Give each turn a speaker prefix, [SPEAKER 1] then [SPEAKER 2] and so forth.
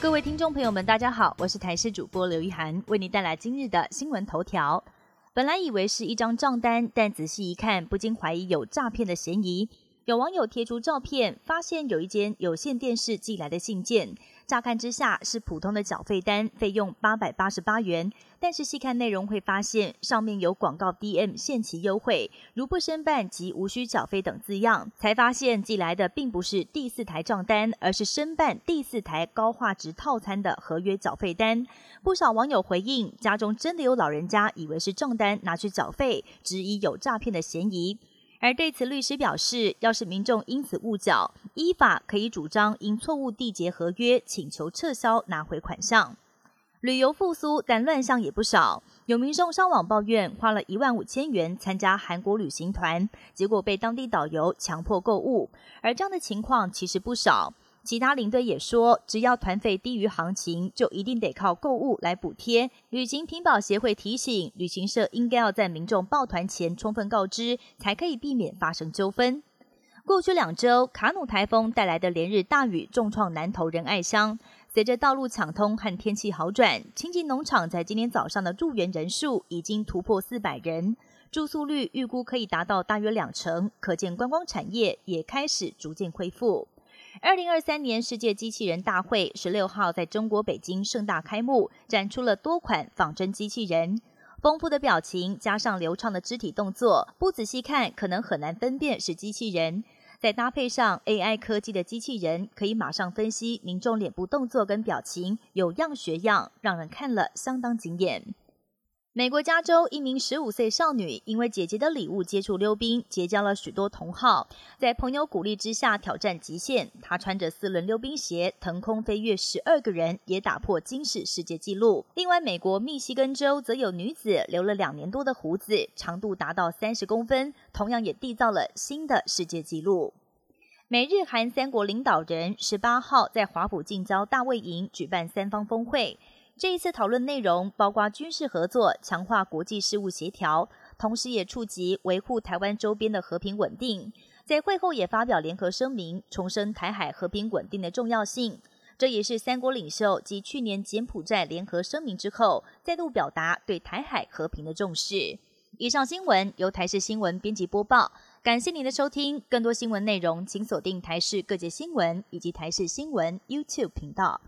[SPEAKER 1] 各位听众朋友们，大家好，我是台视主播刘一涵，为您带来今日的新闻头条。本来以为是一张账单，但仔细一看，不禁怀疑有诈骗的嫌疑。有网友贴出照片，发现有一间有线电视寄来的信件。乍看之下是普通的缴费单，费用八百八十八元。但是细看内容会发现，上面有广告 DM 限期优惠，如不申办即无需缴费等字样。才发现寄来的并不是第四台账单，而是申办第四台高画质套餐的合约缴费单。不少网友回应，家中真的有老人家以为是账单拿去缴费，质疑有诈骗的嫌疑。而对此，律师表示，要是民众因此误缴，依法可以主张因错误缔结合约，请求撤销拿回款项。旅游复苏，但乱象也不少。有民众上网抱怨，花了一万五千元参加韩国旅行团，结果被当地导游强迫购物。而这样的情况其实不少。其他领队也说，只要团费低于行情，就一定得靠购物来补贴。旅行品保协会提醒，旅行社应该要在民众报团前充分告知，才可以避免发生纠纷。过去两周，卡努台风带来的连日大雨重创南投仁爱乡。随着道路抢通和天气好转，清境农场在今天早上的入园人数已经突破四百人，住宿率预估可以达到大约两成，可见观光产业也开始逐渐恢复。二零二三年世界机器人大会十六号在中国北京盛大开幕，展出了多款仿真机器人。丰富的表情加上流畅的肢体动作，不仔细看可能很难分辨是机器人。再搭配上 AI 科技的机器人，可以马上分析民众脸部动作跟表情，有样学样，让人看了相当惊艳。美国加州一名十五岁少女，因为姐姐的礼物接触溜冰，结交了许多同好，在朋友鼓励之下挑战极限。她穿着四轮溜冰鞋，腾空飞跃十二个人，也打破惊世世界纪录。另外，美国密西根州则有女子留了两年多的胡子，长度达到三十公分，同样也缔造了新的世界纪录。美日韩三国领导人十八号在华府近郊大卫营举办三方峰会。这一次讨论内容包括军事合作、强化国际事务协调，同时也触及维护台湾周边的和平稳定。在会后也发表联合声明，重申台海和平稳定的重要性。这也是三国领袖继去年柬埔寨联合声明之后，再度表达对台海和平的重视。以上新闻由台视新闻编辑播报，感谢您的收听。更多新闻内容，请锁定台视各界新闻以及台视新闻 YouTube 频道。